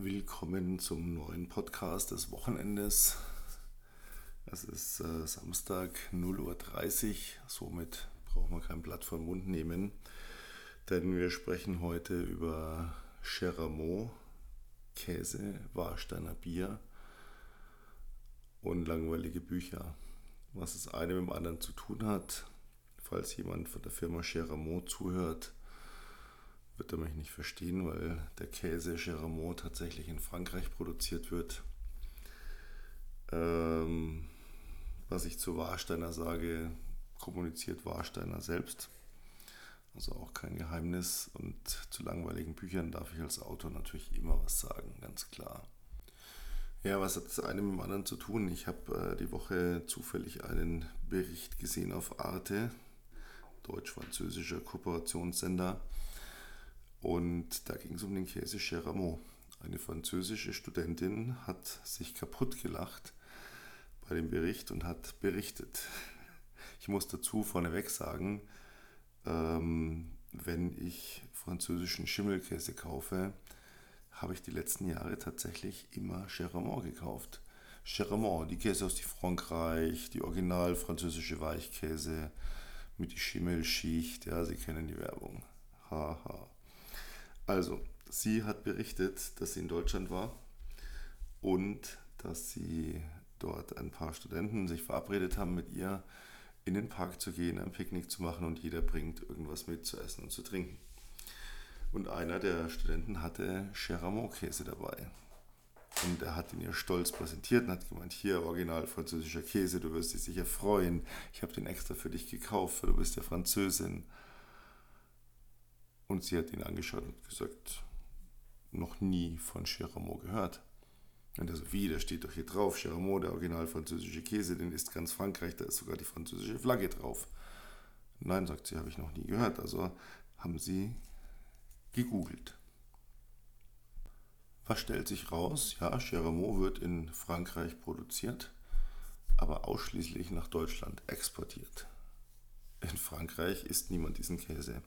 willkommen zum neuen Podcast des Wochenendes. Es ist äh, Samstag 0.30 Uhr, somit braucht man kein Blatt vom Mund nehmen, denn wir sprechen heute über Cheramot, Käse, Warsteiner Bier und langweilige Bücher. Was das eine mit dem anderen zu tun hat, falls jemand von der Firma Cheramot zuhört, wird er mich nicht verstehen, weil der Käse Cheramot tatsächlich in Frankreich produziert wird. Ähm, was ich zu Warsteiner sage, kommuniziert Warsteiner selbst. Also auch kein Geheimnis. Und zu langweiligen Büchern darf ich als Autor natürlich immer was sagen, ganz klar. Ja, was hat das eine mit dem anderen zu tun? Ich habe äh, die Woche zufällig einen Bericht gesehen auf Arte, deutsch-französischer Kooperationssender und da ging es um den Käse Cheramot. Eine französische Studentin hat sich kaputt gelacht bei dem Bericht und hat berichtet. Ich muss dazu vorneweg sagen, ähm, wenn ich französischen Schimmelkäse kaufe, habe ich die letzten Jahre tatsächlich immer Cheramont gekauft. Cheramont, die Käse aus Frankreich, die original französische Weichkäse mit die Schimmelschicht, ja, Sie kennen die Werbung. Haha. Also, sie hat berichtet, dass sie in Deutschland war und dass sie dort ein paar Studenten sich verabredet haben, mit ihr in den Park zu gehen, ein Picknick zu machen und jeder bringt irgendwas mit zu essen und zu trinken. Und einer der Studenten hatte Cheramont-Käse dabei. Und er hat ihn ihr stolz präsentiert und hat gemeint, hier original französischer Käse, du wirst dich sicher freuen. Ich habe den extra für dich gekauft, weil du bist ja Französin. Und sie hat ihn angeschaut und gesagt, noch nie von Cheramot gehört. Und er so, wie, da steht doch hier drauf, Cheramot, der original französische Käse, den ist ganz Frankreich, da ist sogar die französische Flagge drauf. Nein, sagt sie, habe ich noch nie gehört. Also haben sie gegoogelt. Was stellt sich raus? Ja, Cheramot wird in Frankreich produziert, aber ausschließlich nach Deutschland exportiert. In Frankreich isst niemand diesen Käse.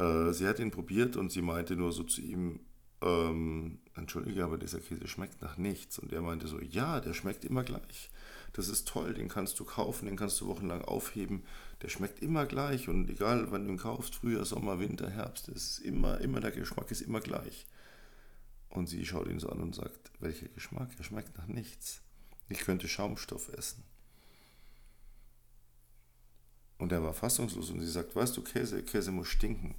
Äh, sie hat ihn probiert und sie meinte nur so zu ihm, ähm, entschuldige, aber dieser Käse schmeckt nach nichts. Und er meinte so, ja, der schmeckt immer gleich. Das ist toll, den kannst du kaufen, den kannst du wochenlang aufheben. Der schmeckt immer gleich und egal, wann du ihn kaufst, Frühjahr, Sommer, Winter, Herbst, ist immer, immer der Geschmack ist immer gleich. Und sie schaut ihn so an und sagt, welcher Geschmack? Er schmeckt nach nichts. Ich könnte Schaumstoff essen. Und er war fassungslos und sie sagt, weißt du, Käse, Käse muss stinken.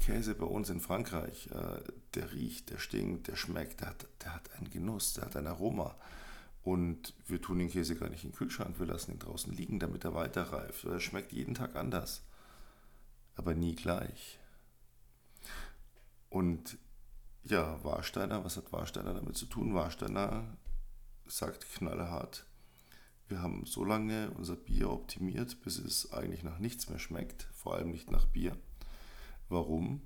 Käse bei uns in Frankreich, äh, der riecht, der stinkt, der schmeckt, der hat, der hat einen Genuss, der hat ein Aroma. Und wir tun den Käse gar nicht in den Kühlschrank, wir lassen ihn draußen liegen, damit er weiter reift. Er schmeckt jeden Tag anders, aber nie gleich. Und ja, Warsteiner, was hat Warsteiner damit zu tun? Warsteiner sagt knallhart, wir haben so lange unser Bier optimiert, bis es eigentlich nach nichts mehr schmeckt, vor allem nicht nach Bier. Warum?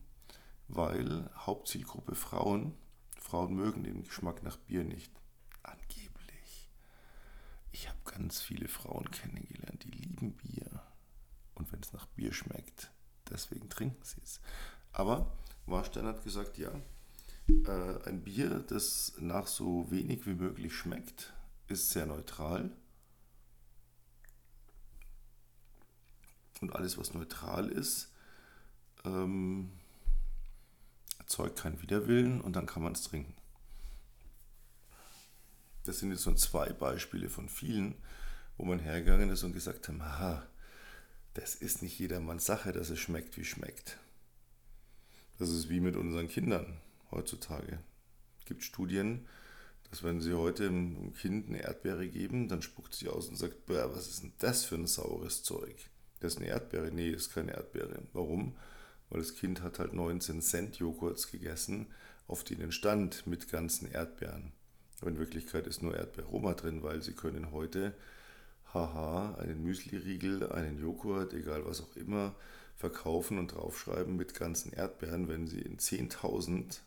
Weil Hauptzielgruppe Frauen, Frauen mögen den Geschmack nach Bier nicht. Angeblich. Ich habe ganz viele Frauen kennengelernt, die lieben Bier. Und wenn es nach Bier schmeckt, deswegen trinken sie es. Aber Warstein hat gesagt, ja, äh, ein Bier, das nach so wenig wie möglich schmeckt, ist sehr neutral. Und alles, was neutral ist, ähm, erzeugt keinen Widerwillen und dann kann man es trinken. Das sind jetzt so zwei Beispiele von vielen, wo man hergegangen ist und gesagt hat, aha, das ist nicht jedermanns Sache, dass es schmeckt, wie schmeckt. Das ist wie mit unseren Kindern heutzutage. Es gibt Studien, dass wenn sie heute einem Kind eine Erdbeere geben, dann spuckt sie aus und sagt, was ist denn das für ein saures Zeug? Das ist eine Erdbeere. Nee, das ist keine Erdbeere. Warum? Weil das Kind hat halt 19 Cent Joghurts gegessen, auf denen stand mit ganzen Erdbeeren. Aber in Wirklichkeit ist nur Erdbeerroma drin, weil sie können heute, haha, einen Müsli-Riegel, einen Joghurt, egal was auch immer, verkaufen und draufschreiben mit ganzen Erdbeeren, wenn sie in 10.000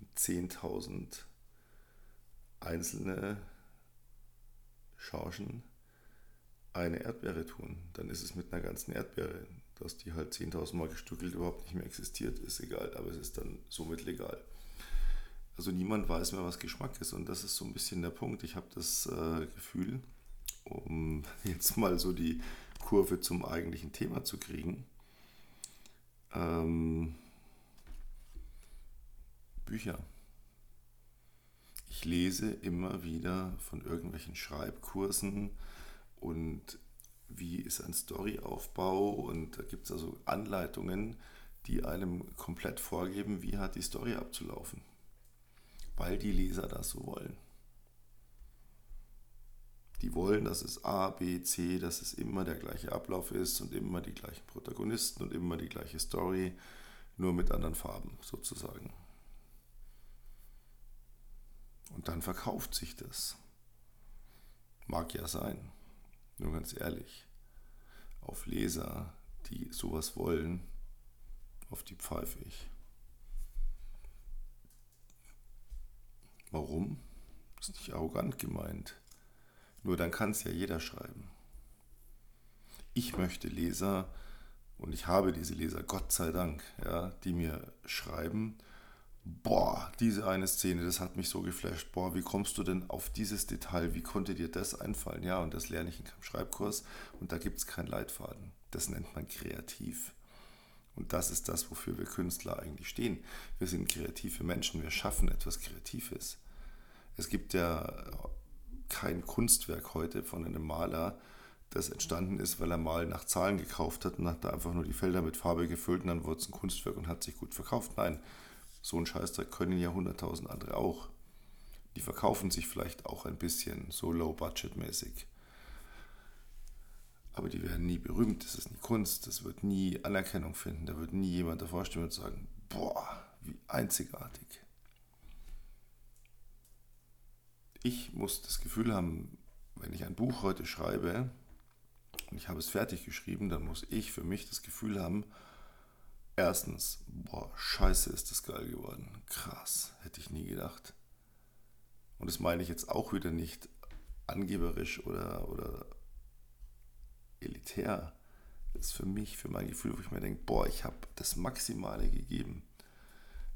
in 10.000 einzelne Chargen eine Erdbeere tun. Dann ist es mit einer ganzen Erdbeere dass die halt 10.000 Mal gestückelt überhaupt nicht mehr existiert, ist egal, aber es ist dann somit legal. Also niemand weiß mehr, was Geschmack ist. Und das ist so ein bisschen der Punkt. Ich habe das äh, Gefühl, um jetzt mal so die Kurve zum eigentlichen Thema zu kriegen. Ähm, Bücher. Ich lese immer wieder von irgendwelchen Schreibkursen und wie ist ein Storyaufbau und da gibt es also Anleitungen, die einem komplett vorgeben, wie hat die Story abzulaufen, weil die Leser das so wollen. Die wollen, dass es A, B, C, dass es immer der gleiche Ablauf ist und immer die gleichen Protagonisten und immer die gleiche Story, nur mit anderen Farben sozusagen. Und dann verkauft sich das. Mag ja sein. Nur ganz ehrlich. Auf Leser, die sowas wollen, auf die pfeife ich. Warum? Ist nicht arrogant gemeint. Nur dann kann es ja jeder schreiben. Ich möchte Leser, und ich habe diese Leser, Gott sei Dank, ja, die mir schreiben, boah, diese eine Szene, das hat mich so geflasht, boah, wie kommst du denn auf dieses Detail, wie konnte dir das einfallen? Ja, und das lerne ich in keinem Schreibkurs und da gibt es keinen Leitfaden. Das nennt man kreativ. Und das ist das, wofür wir Künstler eigentlich stehen. Wir sind kreative Menschen, wir schaffen etwas Kreatives. Es gibt ja kein Kunstwerk heute von einem Maler, das entstanden ist, weil er mal nach Zahlen gekauft hat und hat da einfach nur die Felder mit Farbe gefüllt und dann wurde es ein Kunstwerk und hat sich gut verkauft. Nein, so ein Scheißdreck können ja hunderttausend andere auch. Die verkaufen sich vielleicht auch ein bisschen so low-budget-mäßig. Aber die werden nie berühmt, das ist nie Kunst, das wird nie Anerkennung finden, da wird nie jemand davor stehen und sagen, boah, wie einzigartig. Ich muss das Gefühl haben, wenn ich ein Buch heute schreibe und ich habe es fertig geschrieben, dann muss ich für mich das Gefühl haben, Erstens, boah, scheiße ist das geil geworden. Krass, hätte ich nie gedacht. Und das meine ich jetzt auch wieder nicht angeberisch oder, oder elitär. Das ist für mich, für mein Gefühl, wo ich mir denke, boah, ich habe das Maximale gegeben.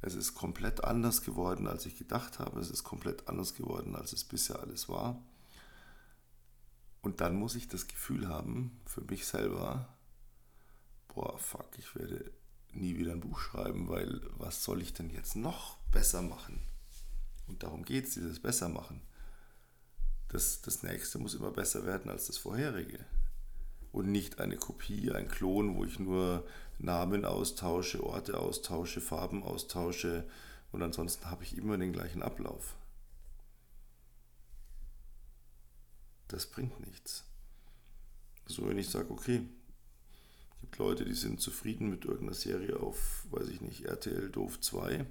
Es ist komplett anders geworden, als ich gedacht habe. Es ist komplett anders geworden, als es bisher alles war. Und dann muss ich das Gefühl haben, für mich selber, boah, fuck, ich werde nie wieder ein Buch schreiben, weil was soll ich denn jetzt noch besser machen? Und darum geht es, dieses Besser machen. Das, das nächste muss immer besser werden als das vorherige. Und nicht eine Kopie, ein Klon, wo ich nur Namen austausche, Orte austausche, Farben austausche und ansonsten habe ich immer den gleichen Ablauf. Das bringt nichts. So, wenn ich sage, okay, es gibt Leute, die sind zufrieden mit irgendeiner Serie auf, weiß ich nicht, RTL Doof 2,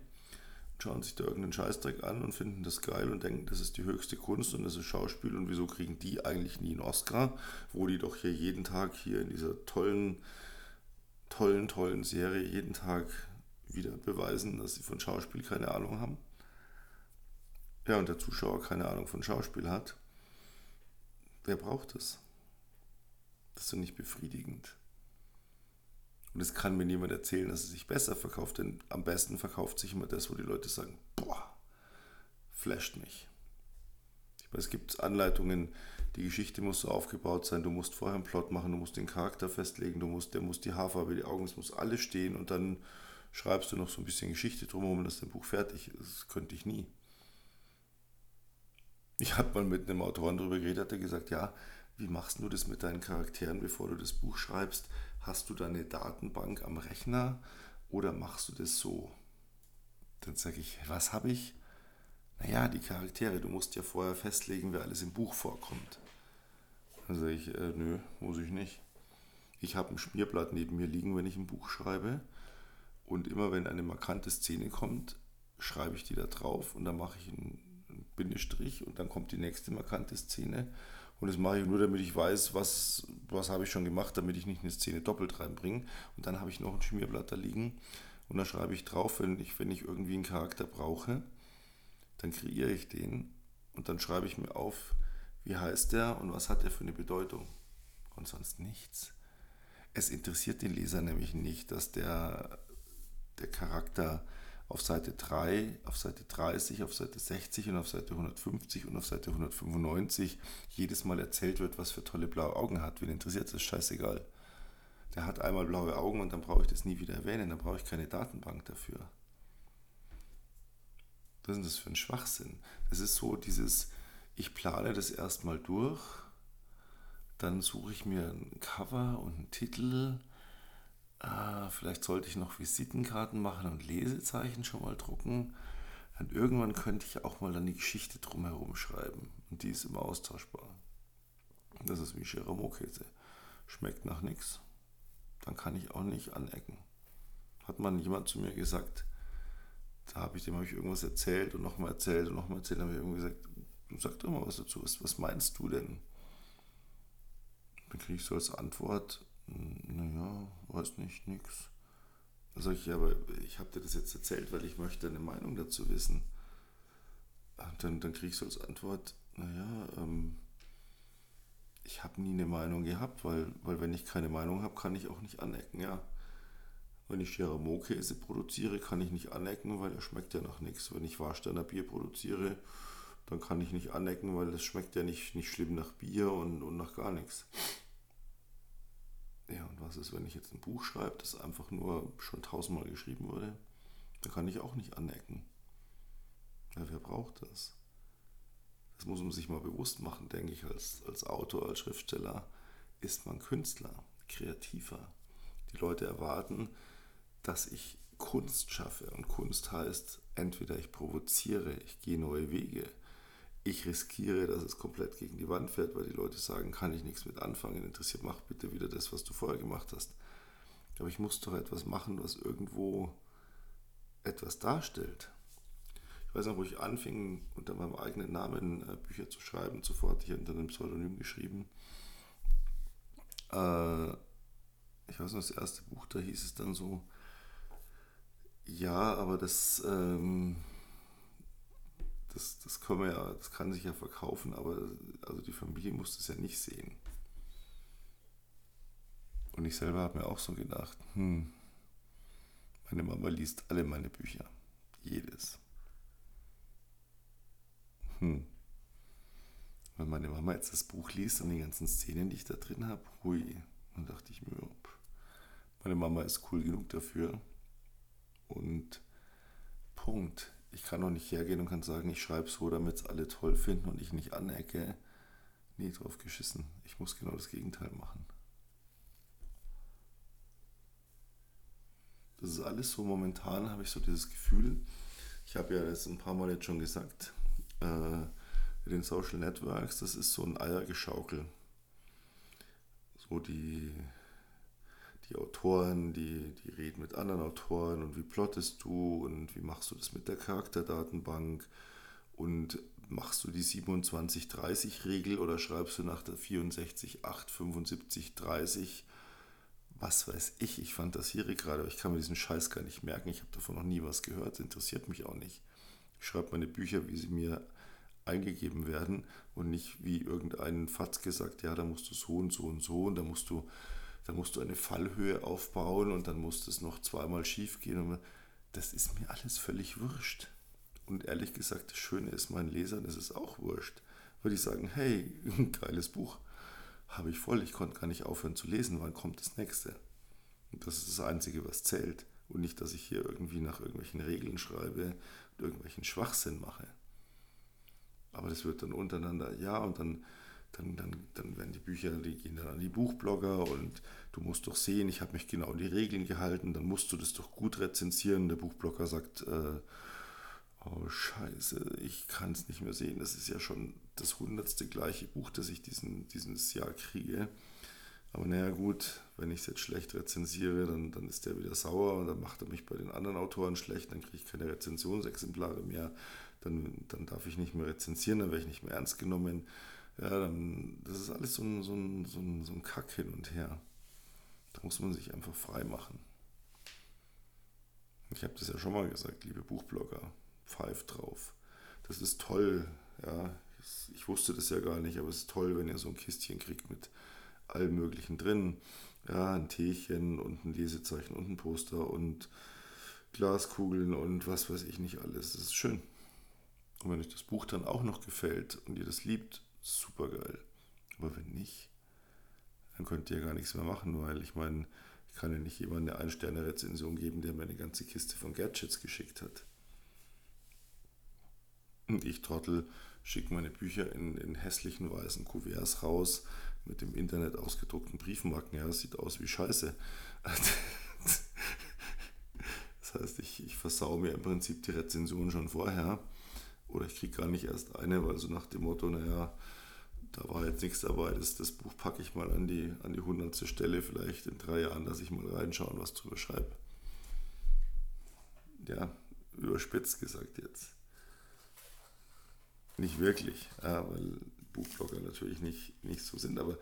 schauen sich da irgendeinen Scheißdreck an und finden das geil und denken, das ist die höchste Kunst und das ist Schauspiel und wieso kriegen die eigentlich nie einen Oscar, wo die doch hier jeden Tag hier in dieser tollen, tollen, tollen Serie jeden Tag wieder beweisen, dass sie von Schauspiel keine Ahnung haben. Ja, und der Zuschauer keine Ahnung von Schauspiel hat. Wer braucht das? Das ist doch nicht befriedigend. Und es kann mir niemand erzählen, dass es sich besser verkauft, denn am besten verkauft sich immer das, wo die Leute sagen, boah, flasht mich. Ich weiß, es gibt Anleitungen, die Geschichte muss so aufgebaut sein, du musst vorher einen Plot machen, du musst den Charakter festlegen, du musst, der muss die Haarfarbe, die Augen, es muss alles stehen und dann schreibst du noch so ein bisschen Geschichte drumherum ist dein Buch fertig. Das könnte ich nie. Ich habe mal mit einem Autoren darüber geredet, hat er gesagt, ja, wie machst du das mit deinen Charakteren, bevor du das Buch schreibst? Hast du deine Datenbank am Rechner oder machst du das so? Dann sage ich, was habe ich? Naja, die Charaktere, du musst ja vorher festlegen, wer alles im Buch vorkommt. Dann sage ich, äh, nö, muss ich nicht. Ich habe ein Schmierblatt neben mir liegen, wenn ich ein Buch schreibe. Und immer wenn eine markante Szene kommt, schreibe ich die da drauf und dann mache ich einen Bindestrich und dann kommt die nächste markante Szene und das mache ich nur, damit ich weiß, was, was habe ich schon gemacht, damit ich nicht eine Szene doppelt reinbringe. Und dann habe ich noch ein Schmierblatt da liegen. Und da schreibe ich drauf, wenn ich, wenn ich irgendwie einen Charakter brauche, dann kreiere ich den. Und dann schreibe ich mir auf, wie heißt der und was hat er für eine Bedeutung. Und sonst nichts. Es interessiert den Leser nämlich nicht, dass der, der Charakter auf Seite 3, auf Seite 30, auf Seite 60 und auf Seite 150 und auf Seite 195 jedes Mal erzählt wird, was für tolle blaue Augen hat. Wen interessiert das? Scheißegal. Der hat einmal blaue Augen und dann brauche ich das nie wieder erwähnen, dann brauche ich keine Datenbank dafür. Was ist denn das für ein Schwachsinn? Das ist so dieses, ich plane das erstmal durch, dann suche ich mir ein Cover und einen Titel ah, vielleicht sollte ich noch Visitenkarten machen und Lesezeichen schon mal drucken. Und irgendwann könnte ich auch mal dann die Geschichte drumherum schreiben. Und die ist immer austauschbar. Das ist wie Cheramot-Käse. Schmeckt nach nichts. Dann kann ich auch nicht anecken. Hat man jemand zu mir gesagt, da habe ich dem habe ich irgendwas erzählt und nochmal erzählt und nochmal erzählt, habe ich irgendwie gesagt, sag doch mal was dazu, was meinst du denn? Dann kriege ich so als Antwort, naja, weiß nicht, nix. Also ich, aber ich habe dir das jetzt erzählt, weil ich möchte eine Meinung dazu wissen. Und dann, dann kriege ich so als Antwort, naja, ähm, ich habe nie eine Meinung gehabt, weil, weil wenn ich keine Meinung habe, kann ich auch nicht anecken, ja. Wenn ich Cheramot-Käse produziere, kann ich nicht anecken, weil er schmeckt ja nach nichts. Wenn ich Warsteiner Bier produziere, dann kann ich nicht anecken, weil es schmeckt ja nicht, nicht schlimm nach Bier und, und nach gar nichts. Ja, und was ist, wenn ich jetzt ein Buch schreibe, das einfach nur schon tausendmal geschrieben wurde? Da kann ich auch nicht anecken. Ja, wer braucht das? Das muss man sich mal bewusst machen, denke ich, als, als Autor, als Schriftsteller ist man Künstler, Kreativer. Die Leute erwarten, dass ich Kunst schaffe. Und Kunst heißt, entweder ich provoziere, ich gehe neue Wege, ich riskiere, dass es komplett gegen die Wand fährt, weil die Leute sagen, kann ich nichts mit anfangen, interessiert, mach bitte wieder das, was du vorher gemacht hast. Aber ich muss doch etwas machen, was irgendwo etwas darstellt. Ich weiß noch, wo ich anfing, unter meinem eigenen Namen äh, Bücher zu schreiben, sofort hier unter einem Pseudonym geschrieben. Äh, ich weiß noch, das erste Buch, da hieß es dann so, ja, aber das... Ähm, das, das, können wir ja, das kann sich ja verkaufen, aber also die Familie muss das ja nicht sehen. Und ich selber habe mir auch so gedacht, hm, meine Mama liest alle meine Bücher. Jedes. Hm. Wenn meine Mama jetzt das Buch liest und die ganzen Szenen, die ich da drin habe, hui. Dann dachte ich mir, meine Mama ist cool genug dafür. Und Punkt ich kann doch nicht hergehen und kann sagen, ich schreibe so, damit es alle toll finden und ich nicht anecke. Nee, drauf geschissen. Ich muss genau das Gegenteil machen. Das ist alles so momentan, habe ich so dieses Gefühl. Ich habe ja das ein paar Mal jetzt schon gesagt, äh, mit den Social Networks, das ist so ein Eiergeschaukel. So die, die Autoren, die, die reden mit anderen Autoren und wie plottest du und wie machst du das mit der Charakterdatenbank und machst du die 27-30-Regel oder schreibst du nach der 64-8-75-30? Was weiß ich, ich fantasiere gerade, aber ich kann mir diesen Scheiß gar nicht merken. Ich habe davon noch nie was gehört, interessiert mich auch nicht. Ich schreibe meine Bücher, wie sie mir eingegeben werden und nicht wie irgendein Fatz gesagt, ja, da musst du so und so und so und da musst du da musst du eine Fallhöhe aufbauen und dann muss das noch zweimal schief gehen. Das ist mir alles völlig wurscht. Und ehrlich gesagt, das Schöne ist, meinen Lesern ist es auch wurscht. Weil die sagen, hey, ein geiles Buch, habe ich voll, ich konnte gar nicht aufhören zu lesen, wann kommt das nächste? Und das ist das Einzige, was zählt. Und nicht, dass ich hier irgendwie nach irgendwelchen Regeln schreibe und irgendwelchen Schwachsinn mache. Aber das wird dann untereinander, ja, und dann dann, dann, dann werden die Bücher, die gehen dann an die Buchblogger und du musst doch sehen, ich habe mich genau an die Regeln gehalten, dann musst du das doch gut rezensieren. Der Buchblogger sagt, äh, oh scheiße, ich kann es nicht mehr sehen, das ist ja schon das hundertste gleiche Buch, das ich diesen, dieses Jahr kriege. Aber naja gut, wenn ich es jetzt schlecht rezensiere, dann, dann ist der wieder sauer und dann macht er mich bei den anderen Autoren schlecht, dann kriege ich keine Rezensionsexemplare mehr, dann, dann darf ich nicht mehr rezensieren, dann werde ich nicht mehr ernst genommen ja, dann, das ist alles so ein, so, ein, so, ein, so ein Kack hin und her. Da muss man sich einfach frei machen. Ich habe das ja schon mal gesagt, liebe Buchblogger, pfeift drauf. Das ist toll, ja. Ich wusste das ja gar nicht, aber es ist toll, wenn ihr so ein Kistchen kriegt mit allem Möglichen drin. Ja, ein Teechen und ein Lesezeichen und ein Poster und Glaskugeln und was weiß ich nicht alles. Das ist schön. Und wenn euch das Buch dann auch noch gefällt und ihr das liebt, super geil. Aber wenn nicht, dann könnt ihr gar nichts mehr machen, weil ich meine, ich kann ja nicht jemand eine Ein-Sterne-Rezension geben, der mir eine ganze Kiste von Gadgets geschickt hat. Und ich Trottel schicke meine Bücher in, in hässlichen weißen Kuverts raus mit dem Internet ausgedruckten Briefmarken. Ja, das sieht aus wie Scheiße. Das heißt, ich, ich versau mir im Prinzip die Rezension schon vorher. Oder ich kriege gar nicht erst eine, weil so nach dem Motto, naja, da war jetzt nichts dabei, das, das Buch packe ich mal an die, an die hundertste Stelle, vielleicht in drei Jahren, dass ich mal reinschauen, was drüber schreibe. Ja, überspitzt gesagt jetzt. Nicht wirklich, weil Buchblogger natürlich nicht, nicht so sind, aber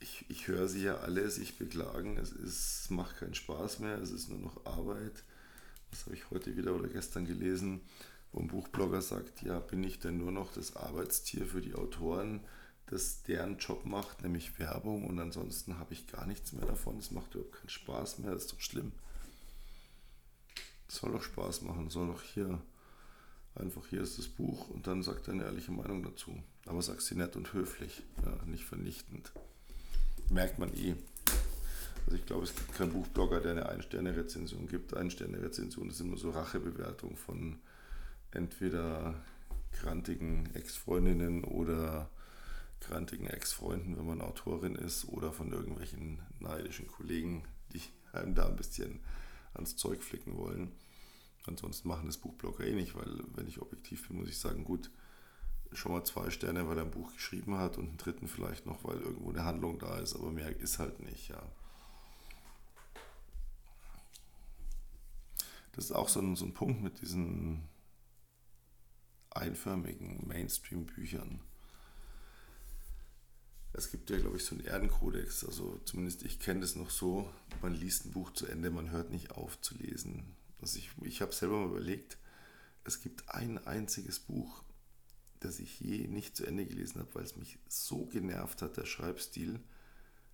ich, ich höre sie ja alle sich beklagen, es, ist, es macht keinen Spaß mehr, es ist nur noch Arbeit. Das habe ich heute wieder oder gestern gelesen, wo ein Buchblogger sagt, ja, bin ich denn nur noch das Arbeitstier für die Autoren, das deren Job macht, nämlich Werbung und ansonsten habe ich gar nichts mehr davon, es macht überhaupt keinen Spaß mehr, das ist doch schlimm. Es soll doch Spaß machen, soll doch hier einfach hier ist das Buch und dann sagt er eine ehrliche Meinung dazu. Aber sagt sie nett und höflich, ja, nicht vernichtend merkt man eh. Also ich glaube, es gibt keinen Buchblogger, der eine Ein-Sterne-Rezension gibt. Ein-Sterne-Rezension ist immer so Rachebewertung von entweder grantigen Ex-Freundinnen oder grantigen Ex-Freunden, wenn man Autorin ist, oder von irgendwelchen neidischen Kollegen, die einem da ein bisschen ans Zeug flicken wollen. Ansonsten machen das Buchblogger eh nicht, weil wenn ich objektiv bin, muss ich sagen, gut, schon mal zwei Sterne, weil er ein Buch geschrieben hat und einen dritten vielleicht noch, weil irgendwo eine Handlung da ist, aber mehr ist halt nicht, ja. Das ist auch so ein, so ein Punkt mit diesen einförmigen Mainstream-Büchern. Es gibt ja, glaube ich, so einen Erdenkodex, also zumindest ich kenne das noch so, man liest ein Buch zu Ende, man hört nicht auf zu lesen. Also ich, ich habe selber mal überlegt, es gibt ein einziges Buch, das ich je nicht zu Ende gelesen habe, weil es mich so genervt hat, der Schreibstil.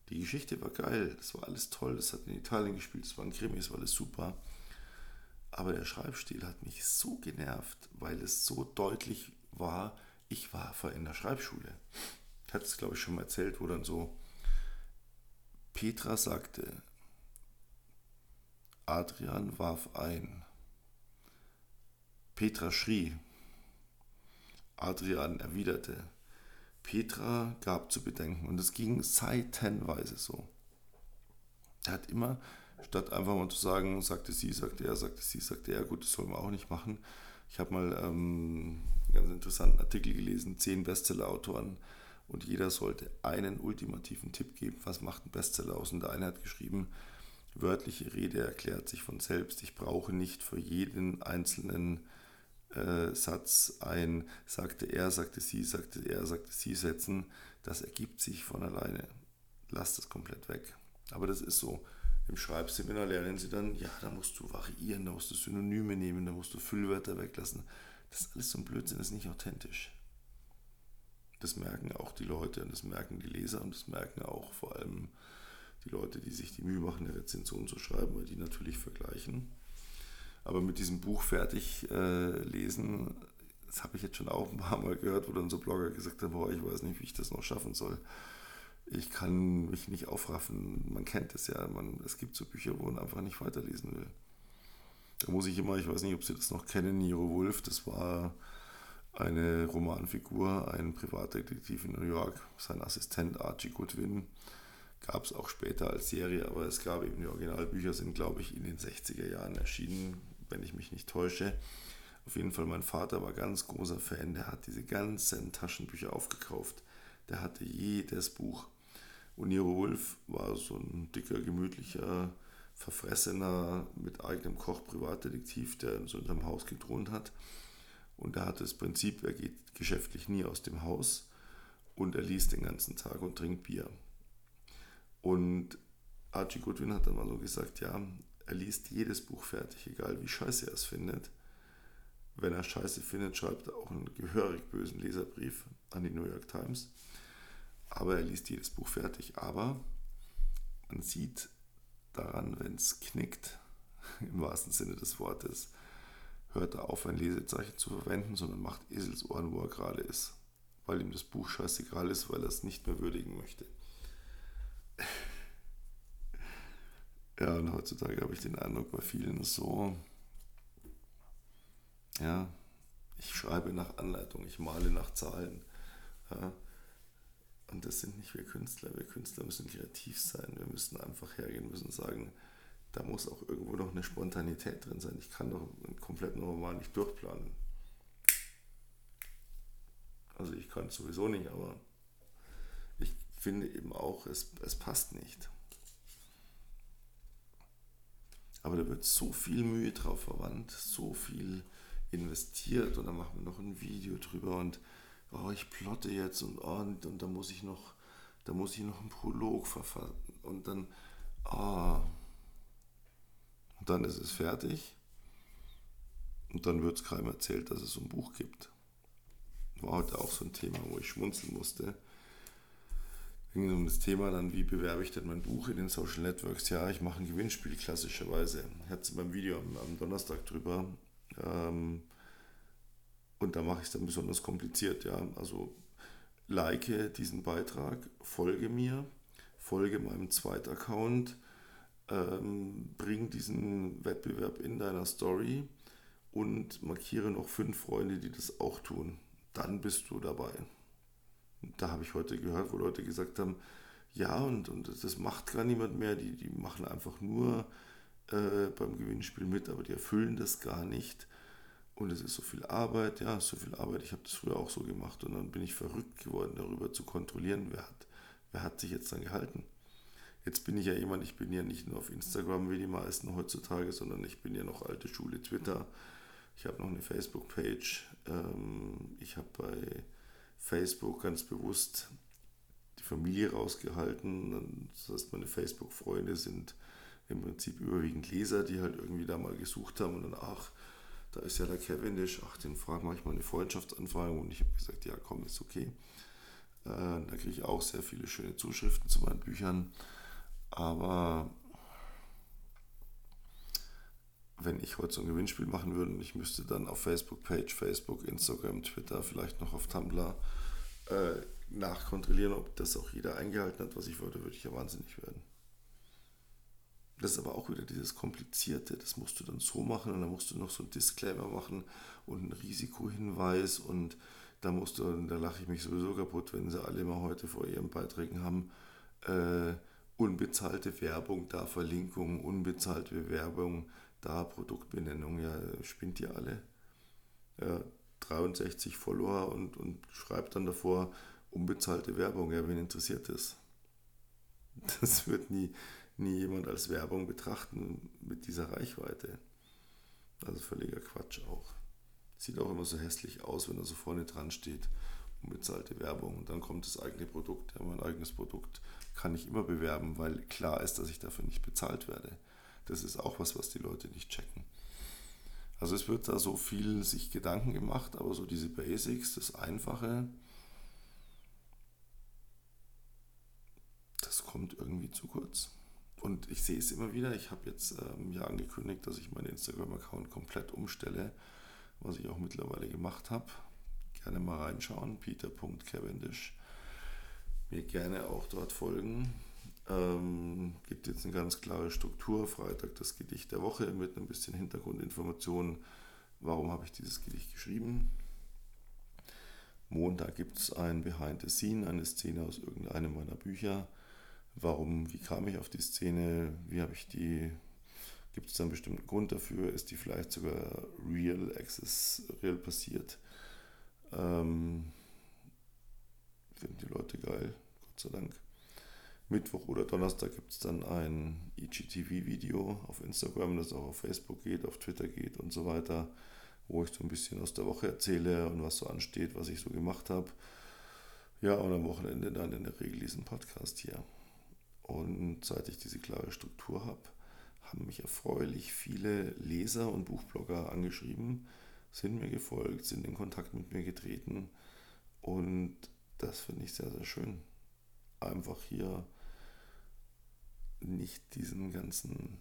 Die Geschichte war geil, das war alles toll, das hat in Italien gespielt, es war ein Krimi, es war alles super. Aber der Schreibstil hat mich so genervt, weil es so deutlich war, ich war in der Schreibschule. Ich hatte es, glaube ich, schon mal erzählt, wo dann so Petra sagte, Adrian warf ein. Petra schrie, Adrian erwiderte. Petra gab zu bedenken und es ging seitenweise so. Er hat immer, statt einfach mal zu sagen, sagte sie, sagte er, sagte sie, sagte er, gut, das soll man auch nicht machen. Ich habe mal ähm, einen ganz interessanten Artikel gelesen, zehn Bestseller-Autoren und jeder sollte einen ultimativen Tipp geben, was macht ein Bestseller aus. Und der eine hat geschrieben, wörtliche Rede erklärt sich von selbst. Ich brauche nicht für jeden einzelnen äh, Satz ein, sagte er, sagte sie, sagte er, sagte sie setzen, das ergibt sich von alleine. Lasst das komplett weg. Aber das ist so. Im Schreibseminar lernen sie dann, ja, da musst du variieren, da musst du Synonyme nehmen, da musst du Füllwörter weglassen. Das ist alles so ein Blödsinn, das ist nicht authentisch. Das merken auch die Leute und das merken die Leser und das merken auch vor allem die Leute, die sich die Mühe machen, eine Rezension zu schreiben, weil die natürlich vergleichen. Aber mit diesem Buch fertig äh, lesen, das habe ich jetzt schon auch ein paar Mal gehört, wo dann so Blogger gesagt haben, boah, ich weiß nicht, wie ich das noch schaffen soll. Ich kann mich nicht aufraffen. Man kennt es ja. Man, es gibt so Bücher, wo man einfach nicht weiterlesen will. Da muss ich immer, ich weiß nicht, ob Sie das noch kennen, Nero Wolf, das war eine Romanfigur, ein Privatdetektiv in New York, sein Assistent Archie Goodwin. Gab es auch später als Serie, aber es gab eben die Originalbücher, sind glaube ich in den 60er Jahren erschienen wenn ich mich nicht täusche. Auf jeden Fall, mein Vater war ganz großer Fan, der hat diese ganzen Taschenbücher aufgekauft. Der hatte jedes Buch. Und Nero Wolf war so ein dicker, gemütlicher, verfressener, mit eigenem Koch Privatdetektiv, der in so einem Haus gedroht hat. Und er hat das Prinzip, er geht geschäftlich nie aus dem Haus und er liest den ganzen Tag und trinkt Bier. Und Archie Goodwin hat dann mal so gesagt, ja, er liest jedes Buch fertig, egal wie scheiße er es findet. Wenn er scheiße findet, schreibt er auch einen gehörig bösen Leserbrief an die New York Times. Aber er liest jedes Buch fertig. Aber man sieht daran, wenn es knickt, im wahrsten Sinne des Wortes, hört er auf, ein Lesezeichen zu verwenden, sondern macht Eselsohren, wo er gerade ist. Weil ihm das Buch scheißegal ist, weil er es nicht mehr würdigen möchte. Ja, und heutzutage habe ich den Eindruck, bei vielen so, ja, ich schreibe nach Anleitung, ich male nach Zahlen. Ja. Und das sind nicht wir Künstler. Wir Künstler müssen kreativ sein. Wir müssen einfach hergehen, müssen sagen, da muss auch irgendwo noch eine Spontanität drin sein. Ich kann doch einen kompletten Roman nicht durchplanen. Also ich kann es sowieso nicht, aber ich finde eben auch, es, es passt nicht. Aber da wird so viel Mühe drauf verwandt, so viel investiert und dann machen wir noch ein Video drüber und oh, ich plotte jetzt und, oh, und, und da muss ich noch, da muss ich noch einen Prolog verfassen und dann, ah, und dann ist es fertig und dann wird es keinem erzählt, dass es so ein Buch gibt. War heute auch so ein Thema, wo ich schmunzeln musste ging um das Thema dann, wie bewerbe ich denn mein Buch in den Social Networks? Ja, ich mache ein Gewinnspiel klassischerweise. Ich hatte es beim Video am, am Donnerstag drüber. Ähm, und da mache ich es dann besonders kompliziert. Ja, also like diesen Beitrag, folge mir, folge meinem zweiten Account, ähm, bring diesen Wettbewerb in deiner Story und markiere noch fünf Freunde, die das auch tun. Dann bist du dabei da habe ich heute gehört, wo Leute gesagt haben, ja, und, und das macht gar niemand mehr, die, die machen einfach nur äh, beim Gewinnspiel mit, aber die erfüllen das gar nicht. Und es ist so viel Arbeit, ja, so viel Arbeit. Ich habe das früher auch so gemacht und dann bin ich verrückt geworden, darüber zu kontrollieren, wer hat, wer hat sich jetzt dann gehalten. Jetzt bin ich ja jemand, ich bin ja nicht nur auf Instagram wie die meisten heutzutage, sondern ich bin ja noch alte Schule Twitter. Ich habe noch eine Facebook-Page. Ähm, ich habe bei Facebook ganz bewusst die Familie rausgehalten. Das heißt, meine Facebook-Freunde sind im Prinzip überwiegend Leser, die halt irgendwie da mal gesucht haben und dann, ach, da ist ja der Cavendish, ach, den fragen manchmal eine Freundschaftsanfrage und ich habe gesagt, ja, komm, ist okay. Äh, da kriege ich auch sehr viele schöne Zuschriften zu meinen Büchern, aber wenn ich heute so ein Gewinnspiel machen würde und ich müsste dann auf Facebook-Page, Facebook, Instagram, Twitter, vielleicht noch auf Tumblr äh, nachkontrollieren, ob das auch jeder eingehalten hat, was ich wollte, würde ich ja wahnsinnig werden. Das ist aber auch wieder dieses Komplizierte. Das musst du dann so machen und dann musst du noch so einen Disclaimer machen und einen Risikohinweis und da musst du, da lache ich mich sowieso kaputt, wenn sie alle mal heute vor ihren Beiträgen haben, äh, unbezahlte Werbung, da Verlinkung, unbezahlte Werbung, da Produktbenennung, ja, spinnt ihr alle. Ja, 63 Follower und, und schreibt dann davor unbezahlte Werbung. Ja, wen interessiert das? Das wird nie, nie jemand als Werbung betrachten mit dieser Reichweite. Also völliger Quatsch auch. Sieht auch immer so hässlich aus, wenn da so vorne dran steht, unbezahlte Werbung. Und dann kommt das eigene Produkt. Ja, mein eigenes Produkt kann ich immer bewerben, weil klar ist, dass ich dafür nicht bezahlt werde. Das ist auch was, was die Leute nicht checken. Also es wird da so viel sich Gedanken gemacht, aber so diese Basics, das Einfache, das kommt irgendwie zu kurz. Und ich sehe es immer wieder, ich habe jetzt ähm, ja angekündigt, dass ich meinen Instagram-Account komplett umstelle, was ich auch mittlerweile gemacht habe. Gerne mal reinschauen, peter.cavendish. Mir gerne auch dort folgen. Ähm, gibt jetzt eine ganz klare Struktur. Freitag das Gedicht der Woche mit ein bisschen Hintergrundinformationen. Warum habe ich dieses Gedicht geschrieben? Montag gibt es ein Behind the Scene, eine Szene aus irgendeinem meiner Bücher. Warum, wie kam ich auf die Szene? Wie habe ich die? Gibt es einen bestimmten Grund dafür? Ist die vielleicht sogar real, access, real passiert? Ähm, finden die Leute geil, Gott sei Dank. Mittwoch oder Donnerstag gibt es dann ein IGTV-Video auf Instagram, das auch auf Facebook geht, auf Twitter geht und so weiter, wo ich so ein bisschen aus der Woche erzähle und was so ansteht, was ich so gemacht habe. Ja, und am Wochenende dann in der Regel diesen Podcast hier. Und seit ich diese klare Struktur habe, haben mich erfreulich viele Leser und Buchblogger angeschrieben, sind mir gefolgt, sind in Kontakt mit mir getreten. Und das finde ich sehr, sehr schön. Einfach hier nicht diesen ganzen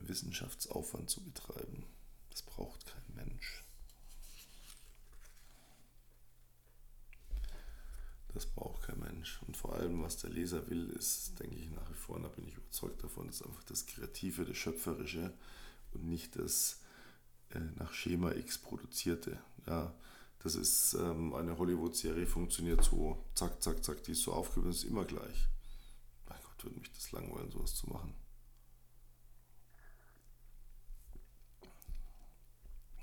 Wissenschaftsaufwand zu betreiben. Das braucht kein Mensch. Das braucht kein Mensch. Und vor allem, was der Leser will, ist, denke ich nach wie vor, und da bin ich überzeugt davon, ist einfach das Kreative, das Schöpferische und nicht das äh, nach Schema X produzierte. Ja, das ist ähm, eine Hollywood-Serie, funktioniert so, zack, zack, zack, die ist so aufgebaut, ist immer gleich. Mein Gott, würde mich das langweilen, sowas zu machen.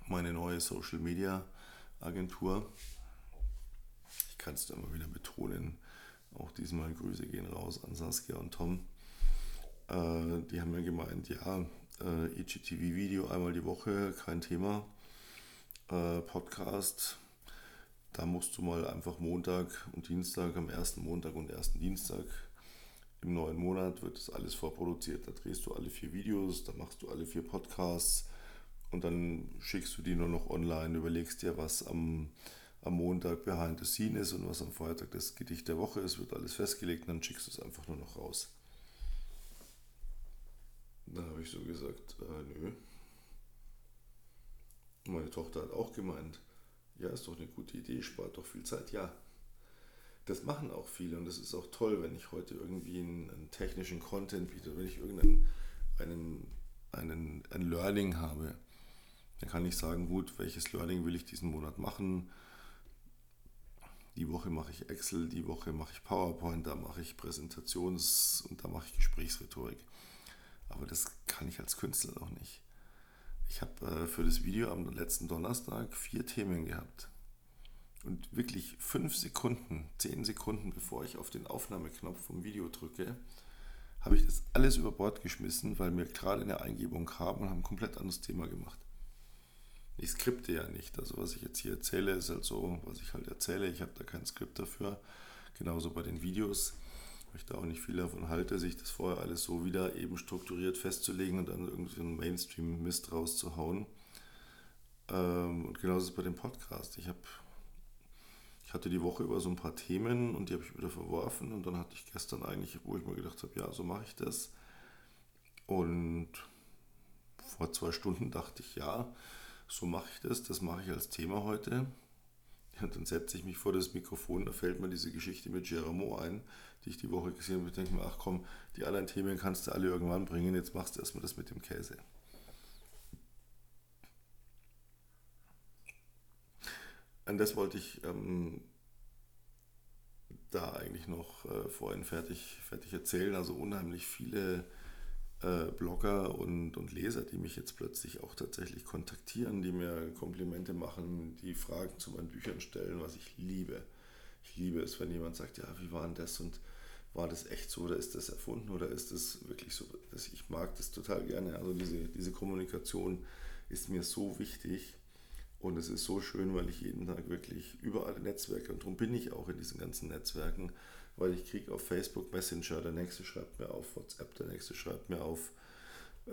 Meine neue Social Media Agentur kann es immer wieder betonen. Auch diesmal Grüße gehen raus an Saskia und Tom. Äh, die haben mir gemeint, ja, äh, IGTV-Video einmal die Woche, kein Thema. Äh, Podcast, da musst du mal einfach Montag und Dienstag, am ersten Montag und ersten Dienstag im neuen Monat wird das alles vorproduziert. Da drehst du alle vier Videos, da machst du alle vier Podcasts und dann schickst du die nur noch online, überlegst dir, was am am Montag behind the scene ist und was am Freitag das Gedicht der Woche ist, wird alles festgelegt und dann schickst du es einfach nur noch raus. Da habe ich so gesagt, äh, nö. Meine Tochter hat auch gemeint, ja, ist doch eine gute Idee, spart doch viel Zeit. Ja, das machen auch viele und das ist auch toll, wenn ich heute irgendwie einen, einen technischen Content biete, wenn ich irgendeinen einen, einen, ein Learning habe, dann kann ich sagen, gut, welches Learning will ich diesen Monat machen, die Woche mache ich Excel, die Woche mache ich PowerPoint, da mache ich Präsentations- und da mache ich Gesprächsrhetorik. Aber das kann ich als Künstler noch nicht. Ich habe äh, für das Video am letzten Donnerstag vier Themen gehabt. Und wirklich fünf Sekunden, zehn Sekunden, bevor ich auf den Aufnahmeknopf vom Video drücke, habe ich das alles über Bord geschmissen, weil mir gerade eine Eingebung kam und habe ein komplett anderes Thema gemacht ich skripte ja nicht. Also was ich jetzt hier erzähle, ist halt so, was ich halt erzähle. Ich habe da kein Skript dafür. Genauso bei den Videos, weil ich da auch nicht viel davon halte, sich das vorher alles so wieder eben strukturiert festzulegen und dann irgendwie einen Mainstream-Mist rauszuhauen. Ähm, und genauso ist es bei dem Podcast. Ich habe hatte die Woche über so ein paar Themen und die habe ich wieder verworfen und dann hatte ich gestern eigentlich, wo ich mir gedacht habe, ja, so mache ich das. Und vor zwei Stunden dachte ich, ja, so mache ich das, das mache ich als Thema heute. Ja, dann setze ich mich vor das Mikrofon, da fällt mir diese Geschichte mit Geramo ein, die ich die Woche gesehen habe. Ich denke mir, ach komm, die anderen Themen kannst du alle irgendwann bringen, jetzt machst du erstmal das mit dem Käse. Und das wollte ich ähm, da eigentlich noch äh, vorhin fertig, fertig erzählen. Also unheimlich viele äh, Blogger und, und Leser, die mich jetzt plötzlich auch tatsächlich kontaktieren, die mir Komplimente machen, die Fragen zu meinen Büchern stellen, was ich liebe. Ich liebe es, wenn jemand sagt, ja, wie war denn das und war das echt so oder ist das erfunden oder ist das wirklich so? Ich mag das total gerne. Also diese, diese Kommunikation ist mir so wichtig und es ist so schön, weil ich jeden Tag wirklich überall Netzwerke und darum bin ich auch in diesen ganzen Netzwerken weil ich kriege auf Facebook Messenger, der nächste schreibt mir auf WhatsApp, der nächste schreibt mir auf,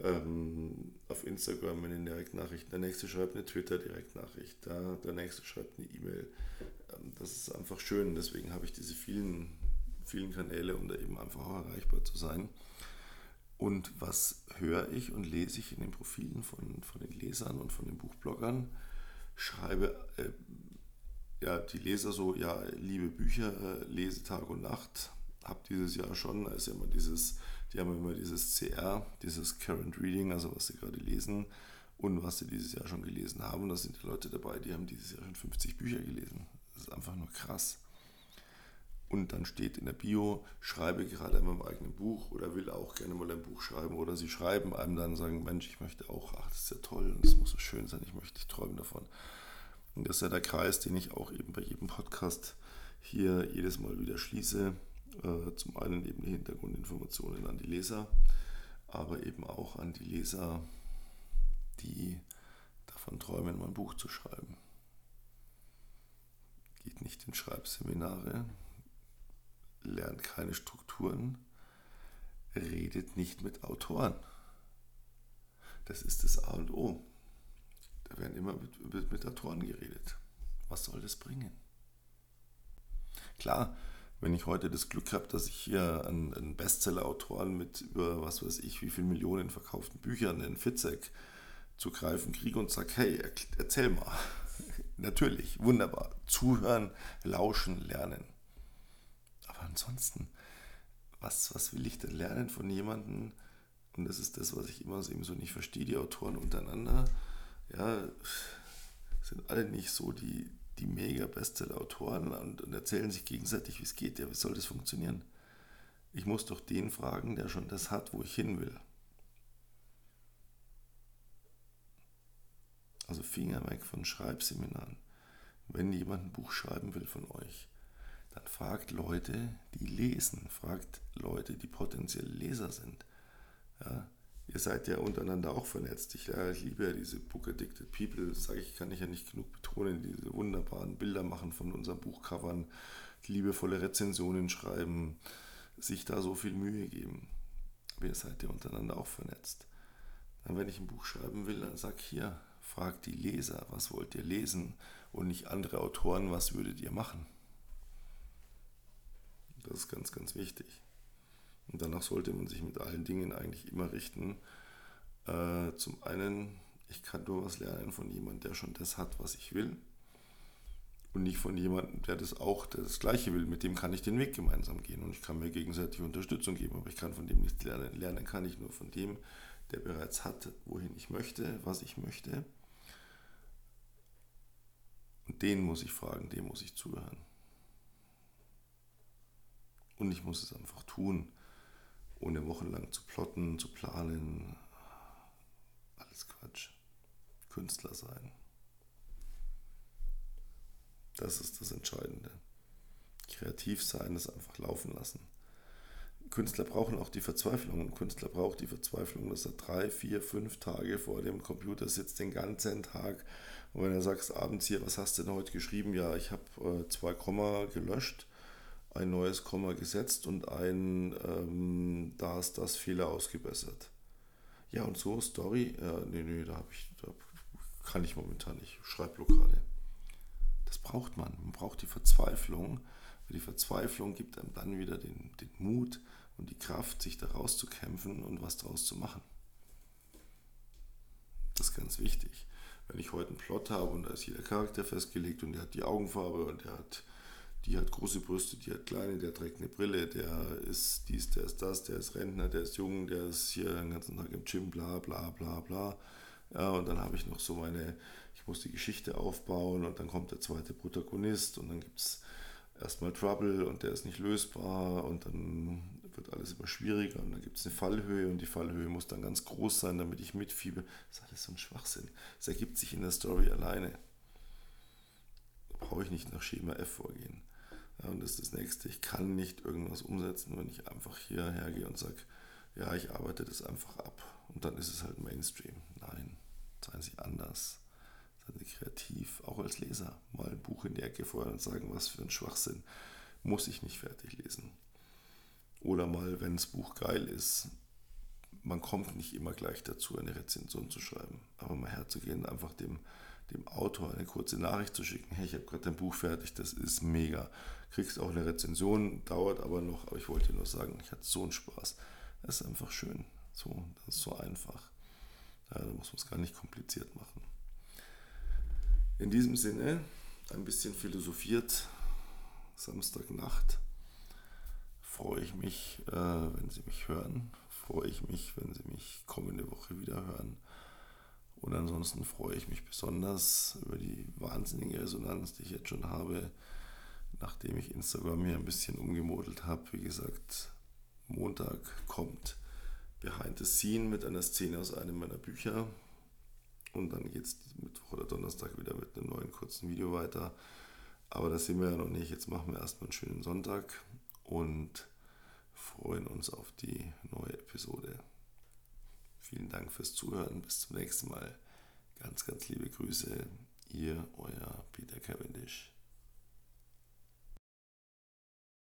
ähm, auf Instagram eine Direktnachricht, der nächste schreibt eine Twitter-Direktnachricht, der, der nächste schreibt eine E-Mail. Ähm, das ist einfach schön, deswegen habe ich diese vielen, vielen Kanäle, um da eben einfach auch erreichbar zu sein. Und was höre ich und lese ich in den Profilen von, von den Lesern und von den Buchbloggern? Schreibe, äh, ja, die Leser so, ja, liebe Bücher, äh, lese Tag und Nacht. Hab dieses Jahr schon, da ist ja immer dieses, die haben immer dieses CR, dieses Current Reading, also was sie gerade lesen und was sie dieses Jahr schon gelesen haben. Da sind die Leute dabei, die haben dieses Jahr schon 50 Bücher gelesen. Das ist einfach nur krass. Und dann steht in der Bio, schreibe gerade an meinem eigenen Buch oder will auch gerne mal ein Buch schreiben. Oder sie schreiben einem dann, sagen, Mensch, ich möchte auch, ach, das ist ja toll und das muss so schön sein, ich möchte, ich träume davon. Und das ist ja der Kreis, den ich auch eben bei jedem Podcast hier jedes Mal wieder schließe. Äh, zum einen eben die Hintergrundinformationen an die Leser, aber eben auch an die Leser, die davon träumen, mal ein Buch zu schreiben. Geht nicht in Schreibseminare, lernt keine Strukturen, redet nicht mit Autoren. Das ist das A und O. Da werden immer mit, Autoren geredet. Was soll das bringen? Klar, Wenn ich heute das Glück habe, dass ich hier einen, einen Bestseller-Autoren mit über was weiß ich, wie viele Millionen verkauften Büchern in Fitzek zu greifen kriege und sage, hey, erzähl mal. Natürlich, wunderbar. Zuhören, lauschen, lernen. Aber ansonsten, was, was will ich denn lernen von jemandem? Und das ist das, was ich immer so nicht verstehe, die Autoren untereinander. Ja, sind alle nicht so die, die mega Bestseller-Autoren und, und erzählen sich gegenseitig, wie es geht. Ja, wie soll das funktionieren? Ich muss doch den fragen, der schon das hat, wo ich hin will. Also Finger weg von Schreibseminaren. Wenn jemand ein Buch schreiben will von euch, dann fragt Leute, die lesen, fragt Leute, die potenziell Leser sind. Ja, ihr seid ja untereinander auch vernetzt. Ich, ja, ich liebe ja diese Book Addicted People, das sage ich, kann ich ja nicht genug betonen, diese wunderbaren Bilder machen von unseren Buchcovern, liebevolle Rezensionen schreiben, sich da so viel Mühe geben. Aber ihr seid ja untereinander auch vernetzt. Dann, wenn ich ein Buch schreiben will, dann sag hier, fragt die Leser, was wollt ihr lesen und nicht andere Autoren, was würdet ihr machen. Das ist ganz, ganz wichtig. Und danach sollte man sich mit allen Dingen eigentlich immer richten. Äh, zum einen, ich kann nur was lernen von jemandem, der schon das hat, was ich will. Und nicht von jemandem, der das auch der das Gleiche will. Mit dem kann ich den Weg gemeinsam gehen und ich kann mir gegenseitig Unterstützung geben. Aber ich kann von dem nichts lernen. Lernen kann ich nur von dem, der bereits hat, wohin ich möchte, was ich möchte. Und den muss ich fragen, dem muss ich zuhören. Und ich muss es einfach tun ohne wochenlang zu plotten, zu planen. Alles Quatsch. Künstler sein. Das ist das Entscheidende. Kreativ sein, das einfach laufen lassen. Künstler brauchen auch die Verzweiflung. Ein Künstler braucht die Verzweiflung, dass er drei, vier, fünf Tage vor dem Computer sitzt, den ganzen Tag. Und wenn er sagt abends hier, was hast du denn heute geschrieben? Ja, ich habe äh, zwei Komma gelöscht ein neues Komma gesetzt und ein ähm, da ist das Fehler ausgebessert. Ja, und so Story, äh, nee, nee, da habe ich, da kann ich momentan nicht, Schreibblockade. Das braucht man. Man braucht die Verzweiflung. Die Verzweiflung gibt einem dann wieder den, den Mut und die Kraft, sich da rauszukämpfen und was daraus zu machen. Das ist ganz wichtig. Wenn ich heute einen Plot habe und da ist jeder Charakter festgelegt und der hat die Augenfarbe und der hat die hat große Brüste, die hat kleine, der trägt eine Brille, der ist dies, der ist das, der ist Rentner, der ist jung, der ist hier den ganzen Tag im Gym, bla bla bla bla. Ja, und dann habe ich noch so meine, ich muss die Geschichte aufbauen und dann kommt der zweite Protagonist und dann gibt es erstmal Trouble und der ist nicht lösbar und dann wird alles immer schwieriger und dann gibt es eine Fallhöhe und die Fallhöhe muss dann ganz groß sein, damit ich mitfiebe. Das ist alles so ein Schwachsinn. Es ergibt sich in der Story alleine. Da brauche ich nicht nach Schema F vorgehen. Und das ist das nächste. Ich kann nicht irgendwas umsetzen, wenn ich einfach hierher gehe und sage, ja, ich arbeite das einfach ab. Und dann ist es halt Mainstream. Nein, seien Sie anders. Seien Sie kreativ, auch als Leser. Mal ein Buch in die Ecke feuern und sagen, was für ein Schwachsinn. Muss ich nicht fertig lesen. Oder mal, wenn das Buch geil ist, man kommt nicht immer gleich dazu, eine Rezension zu schreiben. Aber mal herzugehen, einfach dem dem Autor eine kurze Nachricht zu schicken, hey, ich habe gerade dein Buch fertig, das ist mega. Kriegst auch eine Rezension, dauert aber noch, aber ich wollte nur sagen, ich hatte so einen Spaß. Das ist einfach schön. So, das ist so einfach. Ja, da muss man es gar nicht kompliziert machen. In diesem Sinne, ein bisschen philosophiert, Samstagnacht, freue ich mich, äh, wenn Sie mich hören. Freue ich mich, wenn Sie mich kommende Woche wieder hören. Und ansonsten freue ich mich besonders über die wahnsinnige Resonanz, die ich jetzt schon habe, nachdem ich Instagram hier ein bisschen umgemodelt habe. Wie gesagt, Montag kommt Behind the Scene mit einer Szene aus einem meiner Bücher. Und dann geht es Mittwoch oder Donnerstag wieder mit einem neuen kurzen Video weiter. Aber das sehen wir ja noch nicht. Jetzt machen wir erstmal einen schönen Sonntag und freuen uns auf die neue Episode. Vielen Dank fürs Zuhören. Bis zum nächsten Mal. Ganz, ganz liebe Grüße. Ihr, euer Peter Cavendish.